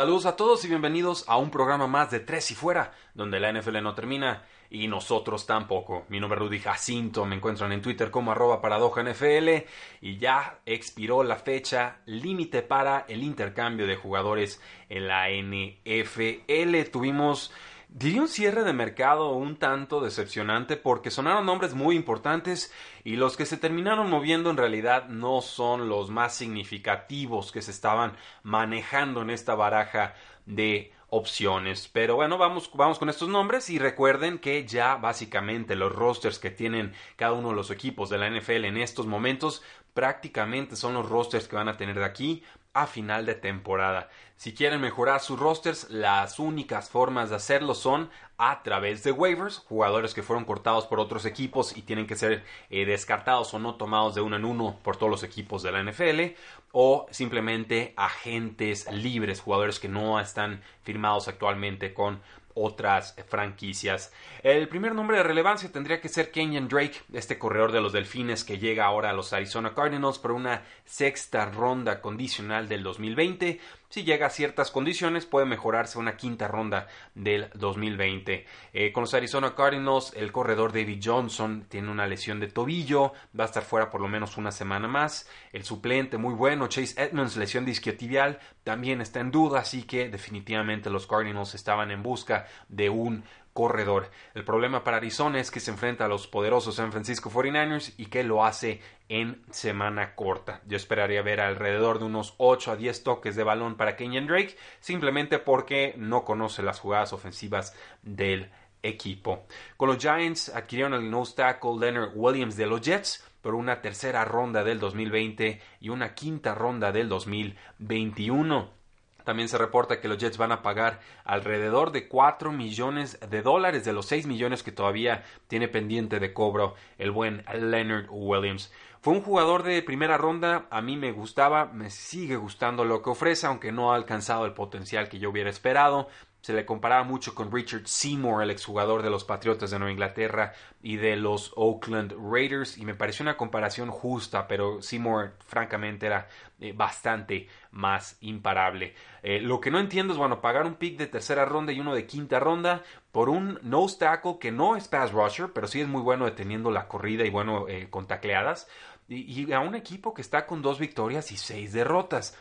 Saludos a todos y bienvenidos a un programa más de Tres y Fuera, donde la NFL no termina y nosotros tampoco. Mi nombre es Rudy Jacinto, me encuentran en Twitter como arroba paradoja NFL y ya expiró la fecha límite para el intercambio de jugadores en la NFL. Tuvimos Diría un cierre de mercado un tanto decepcionante porque sonaron nombres muy importantes y los que se terminaron moviendo en realidad no son los más significativos que se estaban manejando en esta baraja de opciones. Pero bueno, vamos, vamos con estos nombres y recuerden que ya básicamente los rosters que tienen cada uno de los equipos de la NFL en estos momentos prácticamente son los rosters que van a tener de aquí a final de temporada. Si quieren mejorar sus rosters, las únicas formas de hacerlo son a través de waivers, jugadores que fueron cortados por otros equipos y tienen que ser eh, descartados o no tomados de uno en uno por todos los equipos de la NFL, o simplemente agentes libres, jugadores que no están firmados actualmente con otras franquicias. El primer nombre de relevancia tendría que ser Kenyan Drake, este corredor de los Delfines que llega ahora a los Arizona Cardinals por una sexta ronda condicional del 2020 si llega a ciertas condiciones puede mejorarse una quinta ronda del 2020. Eh, con los Arizona Cardinals, el corredor David Johnson tiene una lesión de tobillo, va a estar fuera por lo menos una semana más. El suplente muy bueno, Chase Edmonds, lesión de isquiotibial, también está en duda, así que definitivamente los Cardinals estaban en busca de un corredor. El problema para Arizona es que se enfrenta a los poderosos San Francisco 49ers y que lo hace en semana corta. Yo esperaría ver alrededor de unos 8 a 10 toques de balón para Kenyan Drake, simplemente porque no conoce las jugadas ofensivas del equipo. Con los Giants adquirieron el nose tackle Leonard Williams de los Jets por una tercera ronda del 2020 y una quinta ronda del 2021. También se reporta que los Jets van a pagar alrededor de 4 millones de dólares de los 6 millones que todavía tiene pendiente de cobro el buen Leonard Williams. Fue un jugador de primera ronda, a mí me gustaba, me sigue gustando lo que ofrece, aunque no ha alcanzado el potencial que yo hubiera esperado. Se le comparaba mucho con Richard Seymour, el exjugador de los Patriotas de Nueva Inglaterra y de los Oakland Raiders, y me pareció una comparación justa, pero Seymour francamente era eh, bastante más imparable. Eh, lo que no entiendo es, bueno, pagar un pick de tercera ronda y uno de quinta ronda por un nose tackle que no es pass rusher, pero sí es muy bueno deteniendo la corrida y bueno, eh, con tacleadas, y, y a un equipo que está con dos victorias y seis derrotas.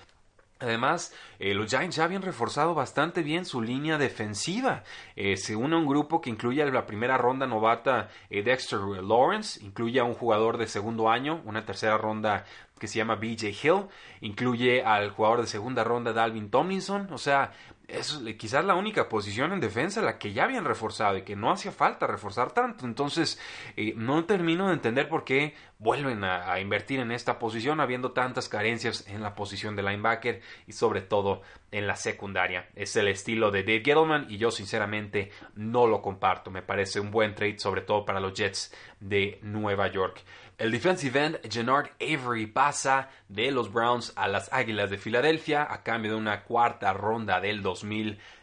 Además, eh, los Giants ya habían reforzado bastante bien su línea defensiva. Eh, se une a un grupo que incluye la primera ronda novata eh, Dexter Lawrence, incluye a un jugador de segundo año, una tercera ronda que se llama BJ Hill, incluye al jugador de segunda ronda Dalvin Tomlinson, o sea, es quizás la única posición en defensa la que ya habían reforzado y que no hacía falta reforzar tanto. Entonces, no termino de entender por qué vuelven a, invertir en esta posición habiendo tantas carencias en la posición de linebacker y sobre todo en la secundaria. Es el estilo de Dave Gettleman y yo sinceramente no lo comparto. Me parece un buen trade sobre todo para los Jets de Nueva York. El defensive end Gennard Avery pasa de los Browns a las Águilas de Filadelfia a cambio de una cuarta ronda del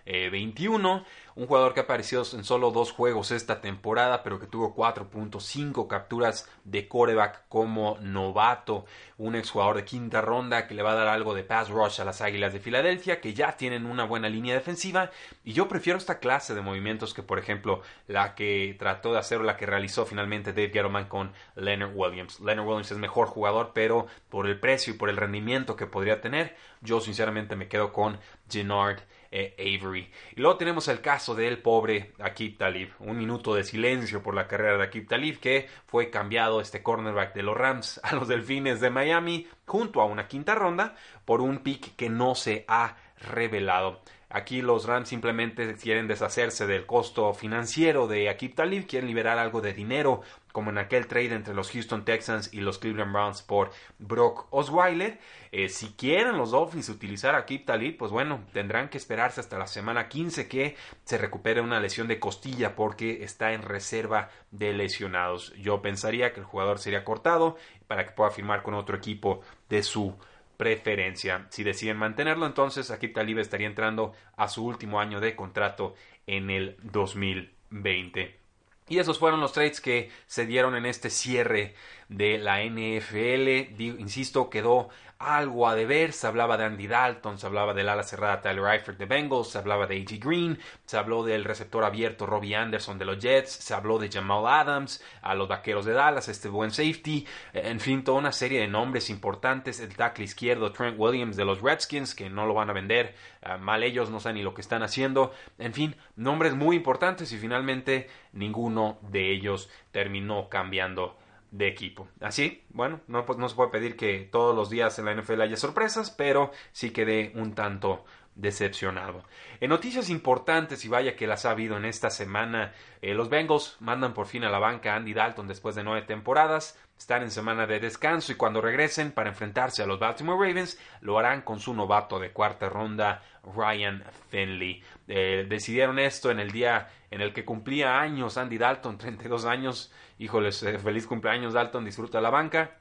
2021 un jugador que ha aparecido en solo dos juegos esta temporada, pero que tuvo 4.5 capturas de coreback como novato. Un exjugador de quinta ronda que le va a dar algo de pass rush a las Águilas de Filadelfia, que ya tienen una buena línea defensiva. Y yo prefiero esta clase de movimientos que, por ejemplo, la que trató de hacer o la que realizó finalmente Dave Gettleman con Leonard Williams. Leonard Williams es mejor jugador, pero por el precio y por el rendimiento que podría tener, yo sinceramente me quedo con Gennard eh, Avery. Y luego tenemos el caso del pobre Akib Talib. Un minuto de silencio por la carrera de Akib Talib, que fue cambiado este cornerback de los Rams a los Delfines de Miami junto a una quinta ronda por un pick que no se ha revelado. Aquí los Rams simplemente quieren deshacerse del costo financiero de Akib Talib, quieren liberar algo de dinero como en aquel trade entre los Houston Texans y los Cleveland Browns por Brock Osweiler. Eh, si quieren los Dolphins utilizar a Kip Talib, pues bueno, tendrán que esperarse hasta la semana 15 que se recupere una lesión de costilla porque está en reserva de lesionados. Yo pensaría que el jugador sería cortado para que pueda firmar con otro equipo de su preferencia. Si deciden mantenerlo, entonces Akip Talib estaría entrando a su último año de contrato en el 2020. Y esos fueron los trades que se dieron en este cierre de la NFL. insisto, quedó algo a deber. Se hablaba de Andy Dalton, se hablaba del ala cerrada Tyler Eifert de Bengals, se hablaba de A.G. Green, se habló del receptor abierto Robbie Anderson de los Jets, se habló de Jamal Adams, a los vaqueros de Dallas, este buen safety, en fin, toda una serie de nombres importantes. El tackle izquierdo Trent Williams de los Redskins, que no lo van a vender, ah, mal ellos, no saben ni lo que están haciendo. En fin, nombres muy importantes y finalmente ninguno de ellos terminó cambiando de equipo. Así, bueno, no, pues, no se puede pedir que todos los días en la NFL haya sorpresas, pero sí quedé un tanto decepcionado. En noticias importantes, y vaya que las ha habido en esta semana, eh, los Bengals mandan por fin a la banca a Andy Dalton después de nueve temporadas, están en semana de descanso y cuando regresen para enfrentarse a los Baltimore Ravens, lo harán con su novato de cuarta ronda, Ryan Finley. Eh, decidieron esto en el día en el que cumplía años Andy Dalton, 32 años, híjoles, feliz cumpleaños Dalton, disfruta la banca.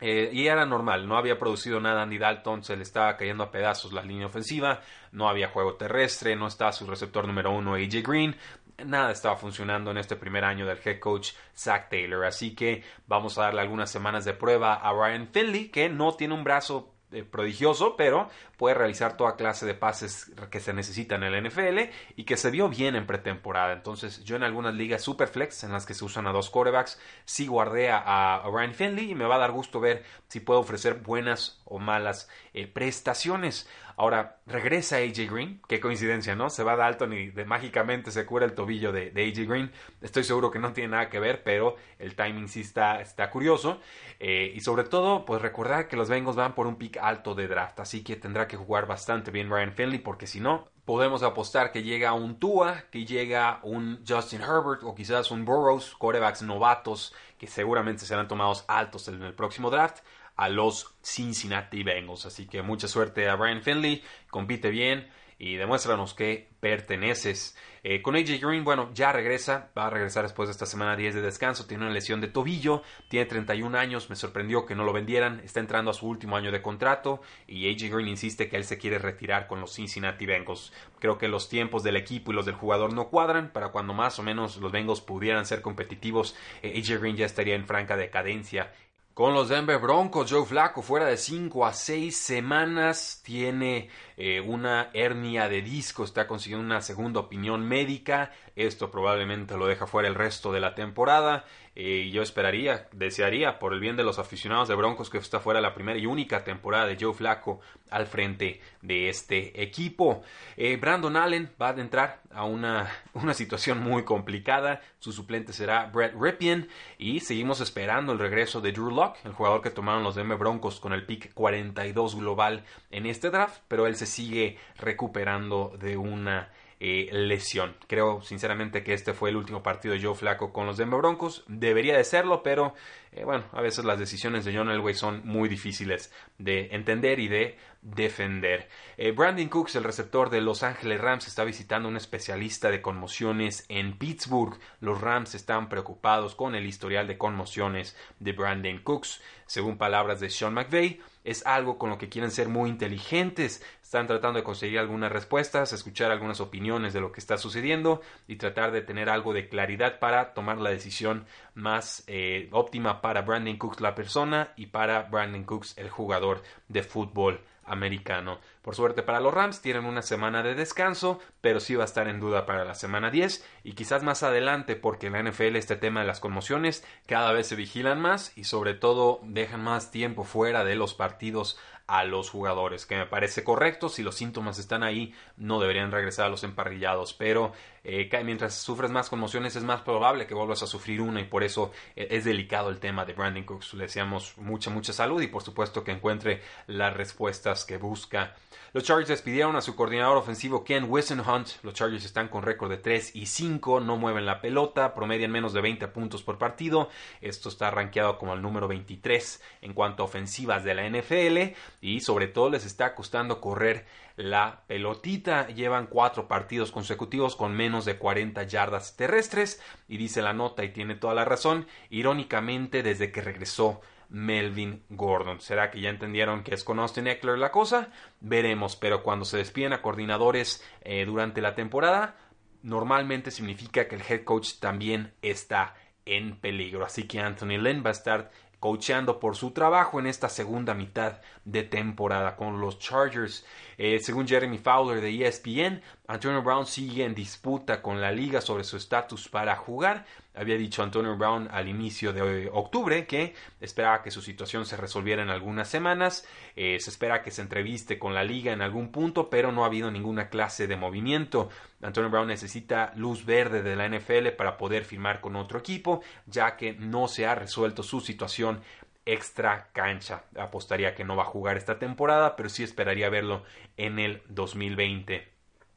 Eh, y era normal, no había producido nada Andy Dalton, se le estaba cayendo a pedazos la línea ofensiva, no había juego terrestre, no estaba su receptor número uno AJ Green, nada estaba funcionando en este primer año del head coach Zach Taylor. Así que vamos a darle algunas semanas de prueba a Ryan Finley, que no tiene un brazo eh, prodigioso, pero puede realizar toda clase de pases que se necesitan en el NFL y que se vio bien en pretemporada. Entonces, yo en algunas ligas superflex en las que se usan a dos quarterbacks, sí guardé a, Ryan Finley y me va a dar gusto ver si puedo ofrecer buenas o malas eh, prestaciones. Ahora, regresa AJ Green, qué coincidencia, ¿no? Se va Dalton y de, mágicamente se cura el tobillo de, AJ Green. Estoy seguro que no tiene nada que ver, pero el timing sí está, está curioso. Eh, y sobre todo, pues recordar que los Bengals van por un pick alto de draft, así que tendrá que jugar bastante bien Ryan Finley, porque si no, podemos apostar que llega un Tua, que llega un Justin Herbert o quizás un Burrows, corebacks novatos que seguramente serán tomados altos en el próximo draft a los Cincinnati Bengals. Así que mucha suerte a Brian Finley, compite bien y demuéstranos que perteneces. Eh, con AJ Green, bueno, ya regresa, va a regresar después de esta semana 10 de descanso, tiene una lesión de tobillo, tiene 31 años, me sorprendió que no lo vendieran, está entrando a su último año de contrato y AJ Green insiste que él se quiere retirar con los Cincinnati Bengals. Creo que los tiempos del equipo y los del jugador no cuadran, para cuando más o menos los Bengals pudieran ser competitivos, eh, AJ Green ya estaría en franca decadencia con los Denver Broncos, Joe Flacco fuera de 5 a 6 semanas, tiene eh, una hernia de disco, está consiguiendo una segunda opinión médica, esto probablemente lo deja fuera el resto de la temporada. Y yo esperaría, desearía, por el bien de los aficionados de Broncos, que está fuera la primera y única temporada de Joe Flacco al frente de este equipo. Eh, Brandon Allen va a entrar a una, una situación muy complicada. Su suplente será Brett Ripien. Y seguimos esperando el regreso de Drew Locke, el jugador que tomaron los Denver Broncos con el pick 42 global en este draft. Pero él se sigue recuperando de una eh, lesión. Creo sinceramente que este fue el último partido de Joe Flaco con los Denver Broncos. Debería de serlo, pero eh, bueno, a veces las decisiones de John Elway son muy difíciles de entender y de defender. Eh, Brandon Cooks, el receptor de Los Ángeles Rams, está visitando un especialista de conmociones en Pittsburgh. Los Rams están preocupados con el historial de conmociones de Brandon Cooks. Según palabras de Sean McVay, es algo con lo que quieren ser muy inteligentes. Están tratando de conseguir algunas respuestas, escuchar algunas opiniones de lo que está sucediendo y tratar de tener algo de claridad para tomar la decisión más eh, óptima para Brandon Cooks la persona y para Brandon Cooks el jugador de fútbol americano. Por suerte para los Rams tienen una semana de descanso, pero sí va a estar en duda para la semana 10 y quizás más adelante porque en la NFL este tema de las conmociones cada vez se vigilan más y sobre todo dejan más tiempo fuera de los partidos a los jugadores, que me parece correcto, si los síntomas están ahí no deberían regresar a los emparrillados, pero eh, mientras sufres más conmociones es más probable que vuelvas a sufrir una y por eso eh, es delicado el tema de Brandon Cooks. Le deseamos mucha, mucha salud y por supuesto que encuentre las respuestas que busca. Los Chargers despidieron a su coordinador ofensivo Ken Hunt. Los Chargers están con récord de 3 y 5, no mueven la pelota, promedian menos de 20 puntos por partido. Esto está rankeado como el número 23 en cuanto a ofensivas de la NFL y sobre todo les está costando correr la pelotita. Llevan cuatro partidos consecutivos con menos de 40 yardas terrestres y dice la nota y tiene toda la razón. Irónicamente, desde que regresó Melvin Gordon. ¿Será que ya entendieron que es con Austin Eckler la cosa? Veremos, pero cuando se despiden a coordinadores eh, durante la temporada, normalmente significa que el head coach también está en peligro. Así que Anthony Lynn va a estar coacheando por su trabajo en esta segunda mitad de temporada con los Chargers. Eh, según Jeremy Fowler de ESPN, Antonio Brown sigue en disputa con la liga sobre su estatus para jugar. Había dicho Antonio Brown al inicio de octubre que esperaba que su situación se resolviera en algunas semanas. Eh, se espera que se entreviste con la liga en algún punto, pero no ha habido ninguna clase de movimiento. Antonio Brown necesita luz verde de la NFL para poder firmar con otro equipo, ya que no se ha resuelto su situación extra cancha. Apostaría que no va a jugar esta temporada, pero sí esperaría verlo en el 2020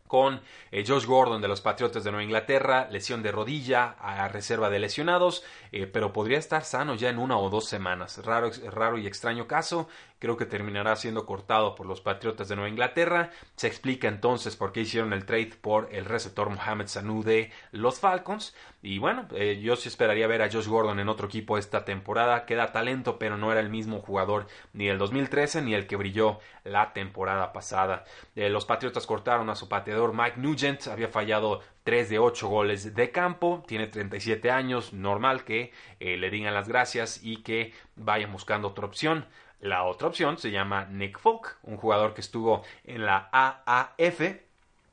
con eh, Josh Gordon de los Patriotas de Nueva Inglaterra, lesión de rodilla a reserva de lesionados, eh, pero podría estar sano ya en una o dos semanas. Raro, raro y extraño caso creo que terminará siendo cortado por los Patriotas de Nueva Inglaterra. Se explica entonces por qué hicieron el trade por el receptor Mohamed Sanu de los Falcons. Y bueno, eh, yo sí esperaría ver a Josh Gordon en otro equipo esta temporada. Queda talento, pero no era el mismo jugador ni el 2013 ni el que brilló la temporada pasada. Eh, los Patriotas cortaron a su pateador Mike Nugent. Había fallado 3 de 8 goles de campo, tiene 37 años, normal que eh, le digan las gracias y que vayan buscando otra opción. La otra opción se llama Nick Folk, un jugador que estuvo en la AAF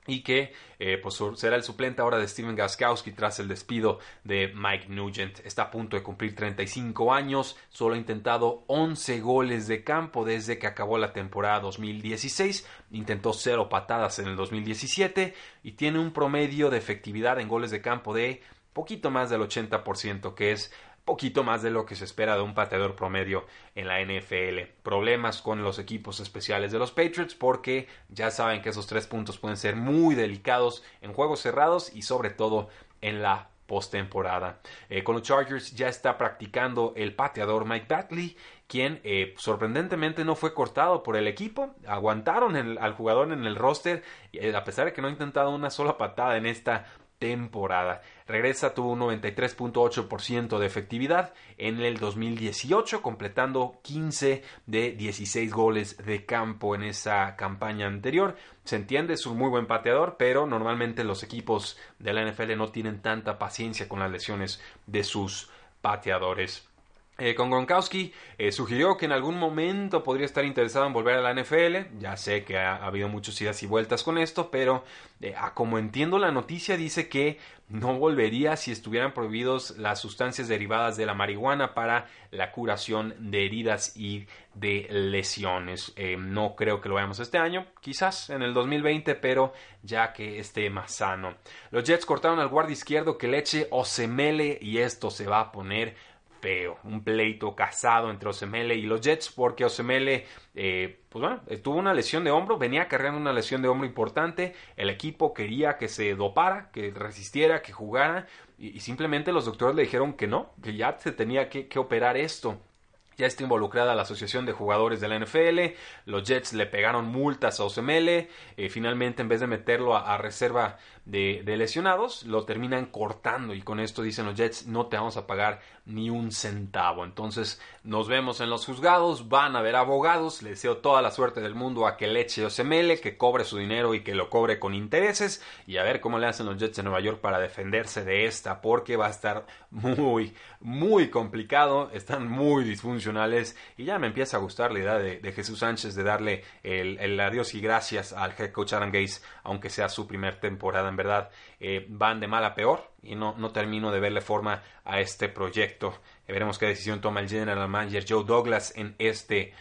y que eh, pues, será el suplente ahora de Steven Gaskowski tras el despido de Mike Nugent. Está a punto de cumplir 35 años, solo ha intentado 11 goles de campo desde que acabó la temporada 2016, intentó cero patadas en el 2017 y tiene un promedio de efectividad en goles de campo de poquito más del 80%, que es poquito más de lo que se espera de un pateador promedio en la NFL. Problemas con los equipos especiales de los Patriots porque ya saben que esos tres puntos pueden ser muy delicados en juegos cerrados y sobre todo en la postemporada. Eh, con los Chargers ya está practicando el pateador Mike Batley, quien eh, sorprendentemente no fue cortado por el equipo. Aguantaron al jugador en el roster, eh, a pesar de que no ha intentado una sola patada en esta temporada. Regresa, tuvo un 93.8% de efectividad en el 2018, completando 15 de 16 goles de campo en esa campaña anterior. Se entiende, es un muy buen pateador, pero normalmente los equipos de la NFL no tienen tanta paciencia con las lesiones de sus pateadores. Eh, con Gronkowski eh, sugirió que en algún momento podría estar interesado en volver a la NFL. Ya sé que ha, habido muchas idas y vueltas con esto, pero eh, como entiendo la noticia dice que no volvería si estuvieran prohibidos las sustancias derivadas de la marihuana para la curación de heridas y de lesiones. no creo que lo veamos este año, quizás en el 2020, pero ya que esté más sano. Los Jets cortaron al guardia izquierdo que leche o semele y esto se va a poner un pleito casado entre Osemele y los Jets, porque Osemele, eh, pues bueno, tuvo una lesión de hombro, venía cargando una lesión de hombro importante, el equipo quería que se dopara, que resistiera, que jugara, y, simplemente los doctores le dijeron que no, que ya se tenía que, que operar esto. Ya está involucrada la Asociación de Jugadores de la NFL. Los Jets le pegaron multas a Osemele. Eh, finalmente, en vez de meterlo a, reserva de, lesionados, lo terminan cortando. Y con esto dicen los Jets: no te vamos a pagar ni un centavo. Entonces, nos vemos en los juzgados. Van a haber abogados. Le deseo toda la suerte del mundo a que le eche Osemele, que cobre su dinero y que lo cobre con intereses. Y a ver cómo le hacen los Jets de Nueva York para defenderse de esta, porque va a estar muy, muy complicado. Están muy disfuncionales y ya me empieza a gustar la idea de, Jesús Sánchez de darle el, adiós y gracias al head coach Aaron Gates, aunque sea su primer temporada, en verdad eh, van de mal a peor y no, no termino de verle forma a este proyecto. veremos qué decisión toma el general manager Joe Douglas en este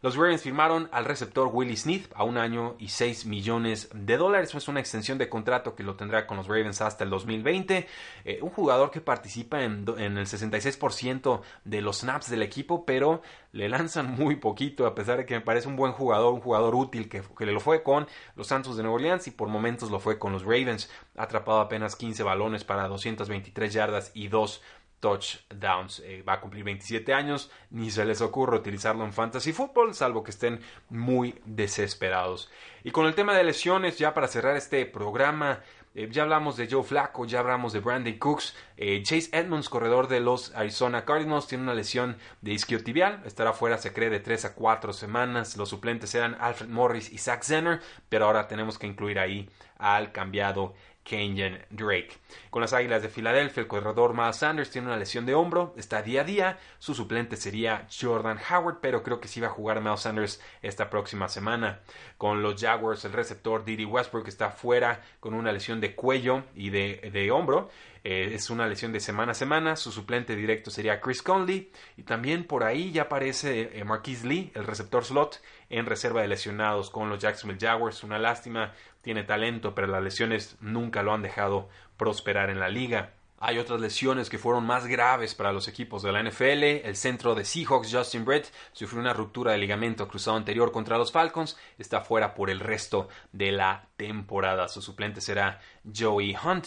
Los Ravens firmaron al receptor Willie Smith a un año y 6 millones de dólares. Es una extensión de contrato que lo tendrá con los Ravens hasta el 2020. Eh, un jugador que participa en, el 66% de los snaps del equipo, pero le lanzan muy poquito, a pesar de que me parece un buen jugador, un jugador útil que, que lo fue con los Santos de Nueva Orleans y por momentos lo fue con los Ravens. Ha atrapado apenas 15 balones para 223 yardas y 2 touchdowns. Eh, va a cumplir 27 años, ni se les ocurre utilizarlo en fantasy football, salvo que estén muy desesperados. Y con el tema de lesiones, ya para cerrar este programa, eh, ya hablamos de Joe Flacco, ya hablamos de Brandon Cooks. Eh, Chase Edmonds, corredor de los Arizona Cardinals, tiene una lesión de isquiotibial. Estará fuera, se cree, de 3 a 4 semanas. Los suplentes eran Alfred Morris y Zach Zenner, pero ahora tenemos que incluir ahí al cambiado Kenyon Drake. Con las Águilas de Filadelfia, el corredor Miles Sanders tiene una lesión de hombro, está día a día. Su suplente sería Jordan Howard, pero creo que sí va a jugar Miles Sanders esta próxima semana. Con los Jaguars, el receptor Didi Westbrook está fuera con una lesión de cuello y de, de hombro. Eh, es una lesión de semana a semana. Su suplente directo sería Chris Conley. Y también por ahí ya aparece eh, Lee, el receptor slot, en reserva de lesionados con los Jacksonville Jaguars. Una lástima, tiene talento, pero las lesiones nunca lo han dejado prosperar en la liga. Hay otras lesiones que fueron más graves para los equipos de la NFL. El centro de Seahawks, Justin Brett, sufrió una ruptura de ligamento cruzado anterior contra los Falcons. Está fuera por el resto de la temporada. Su suplente será Joey Hunt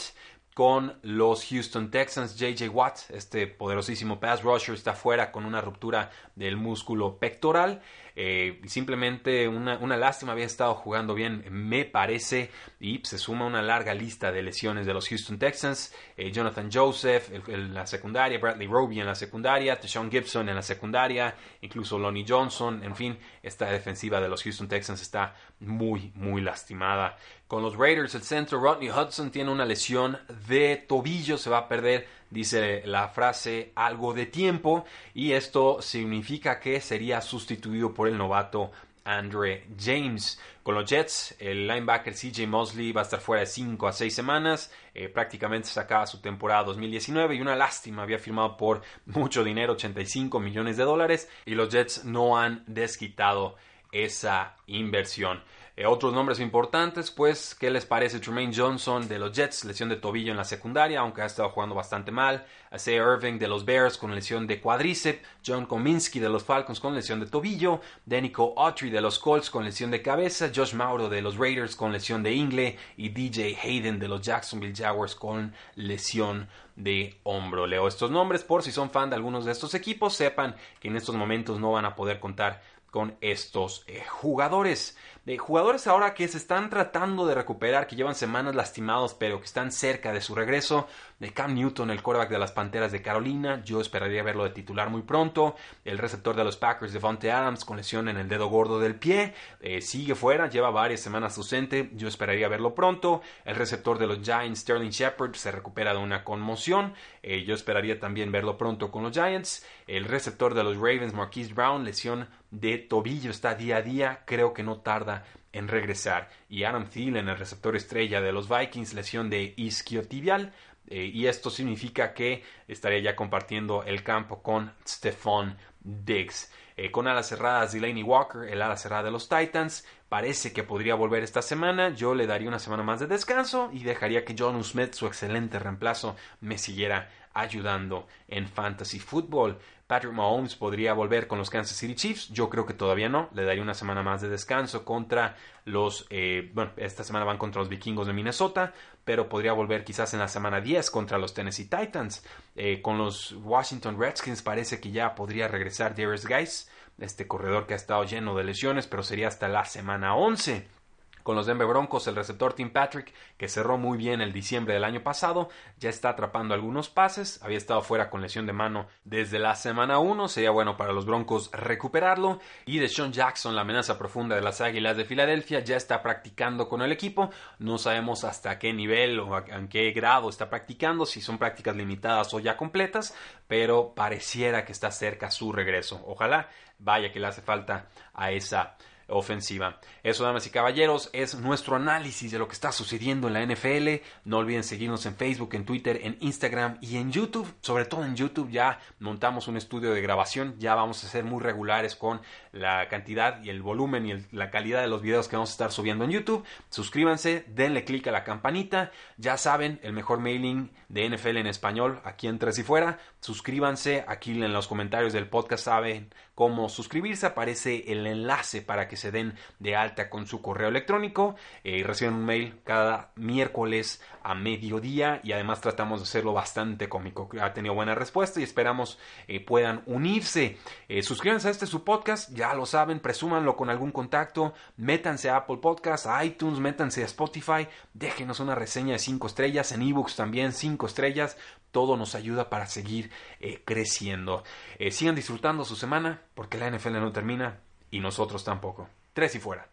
con los Houston Texans. JJ Watt, este poderosísimo pass rusher, está fuera con una ruptura del músculo pectoral. Eh, simplemente una, lástima, había estado jugando bien, me parece, y se suma una larga lista de lesiones de los Houston Texans. Eh, Jonathan Joseph en la secundaria, Bradley Roby en la secundaria, Deshaun Gibson en la secundaria, incluso Lonnie Johnson, en fin, esta defensiva de los Houston Texans está muy, muy lastimada. Con los Raiders, el centro Rodney Hudson tiene una lesión de tobillo, se va a perder dice la frase algo de tiempo y esto significa que sería sustituido por el novato Andre James. Con los Jets, el linebacker CJ Mosley va a estar fuera de 5 a 6 semanas. Eh, prácticamente se su temporada 2019 y una lástima, había firmado por mucho dinero, 85 millones de dólares, y los Jets no han desquitado esa inversión. Eh, otros nombres importantes, pues, ¿qué les parece Tremaine Johnson de los Jets? Lesión de tobillo en la secundaria, aunque ha estado jugando bastante mal. Isaiah Irving de los Bears con lesión de cuádriceps. John Kominski de los Falcons con lesión de tobillo. Denico Autry de los Colts con lesión de cabeza. Josh Mauro de los Raiders con lesión de ingle. Y DJ Hayden de los Jacksonville Jaguars con lesión de hombro. Leo estos nombres por si son fan de algunos de estos equipos, sepan que en estos momentos no van a poder contar con estos eh, jugadores de jugadores ahora que se están tratando de recuperar, que llevan semanas lastimados, pero que están cerca de su regreso. De Cam Newton, el quarterback de las Panteras de Carolina, yo esperaría verlo de titular muy pronto. El receptor de los Packers, Devontae Adams, con lesión en el dedo gordo del pie, eh, sigue fuera, lleva varias semanas ausente, yo esperaría verlo pronto. El receptor de los Giants, Sterling Shepard, se recupera de una conmoción, eh, yo esperaría también verlo pronto con los Giants. El receptor de los Ravens, Marquise Brown, lesión de tobillo, está día a día, creo que no tarda en regresar. Y Adam Thielen, el receptor estrella de los Vikings, lesión de isquiotibial. Eh, y esto significa que estaría ya compartiendo el campo con Stephon Diggs. Eh, con alas cerradas, Delaney Walker, el ala cerrada de los Titans, parece que podría volver esta semana. Yo le daría una semana más de descanso y dejaría que John Smith, su excelente reemplazo, me siguiera ayudando en fantasy football. Patrick Mahomes podría volver con los Kansas City Chiefs. Yo creo que todavía no. Le daría una semana más de descanso contra los. Eh, bueno, esta semana van contra los vikingos de Minnesota, pero podría volver quizás en la semana 10 contra los Tennessee Titans. Eh, con los Washington Redskins parece que ya podría regresar Darius Guys, este corredor que ha estado lleno de lesiones, pero sería hasta la semana 11. Con los Denver Broncos, el receptor Tim Patrick, que cerró muy bien el diciembre del año pasado, ya está atrapando algunos pases. Había estado fuera con lesión de mano desde la semana 1. Sería bueno para los Broncos recuperarlo. Y de Sean Jackson, la amenaza profunda de las Águilas de Filadelfia, ya está practicando con el equipo. No sabemos hasta qué nivel o en qué grado está practicando, si son prácticas limitadas o ya completas, pero pareciera que está cerca su regreso. Ojalá vaya que le hace falta a esa ofensiva. Eso, damas y caballeros, es nuestro análisis de lo que está sucediendo en la NFL. No olviden seguirnos en Facebook, en Twitter, en Instagram y en YouTube. Sobre todo en YouTube ya montamos un estudio de grabación. Ya vamos a ser muy regulares con la cantidad y el volumen y la calidad de los videos que vamos a estar subiendo en YouTube. Suscríbanse, denle click a la campanita. Ya saben, el mejor mailing de NFL en español aquí en Tres y Fuera. Suscríbanse, aquí en los comentarios del podcast saben cómo suscribirse. Aparece el enlace para que se den de alta con su correo electrónico eh, y reciben un mail cada miércoles a mediodía y además tratamos de hacerlo bastante cómico. Ha tenido buena respuesta y esperamos eh, puedan unirse. Eh, suscríbanse a este su podcast, ya lo saben, presúmanlo con algún contacto, métanse a Apple Podcasts, a iTunes, métanse a Spotify, déjenos una reseña de 5 estrellas, en ebooks también 5 estrellas, todo nos ayuda para seguir creciendo. sigan disfrutando su semana porque la NFL no termina y nosotros tampoco. Tres y fuera.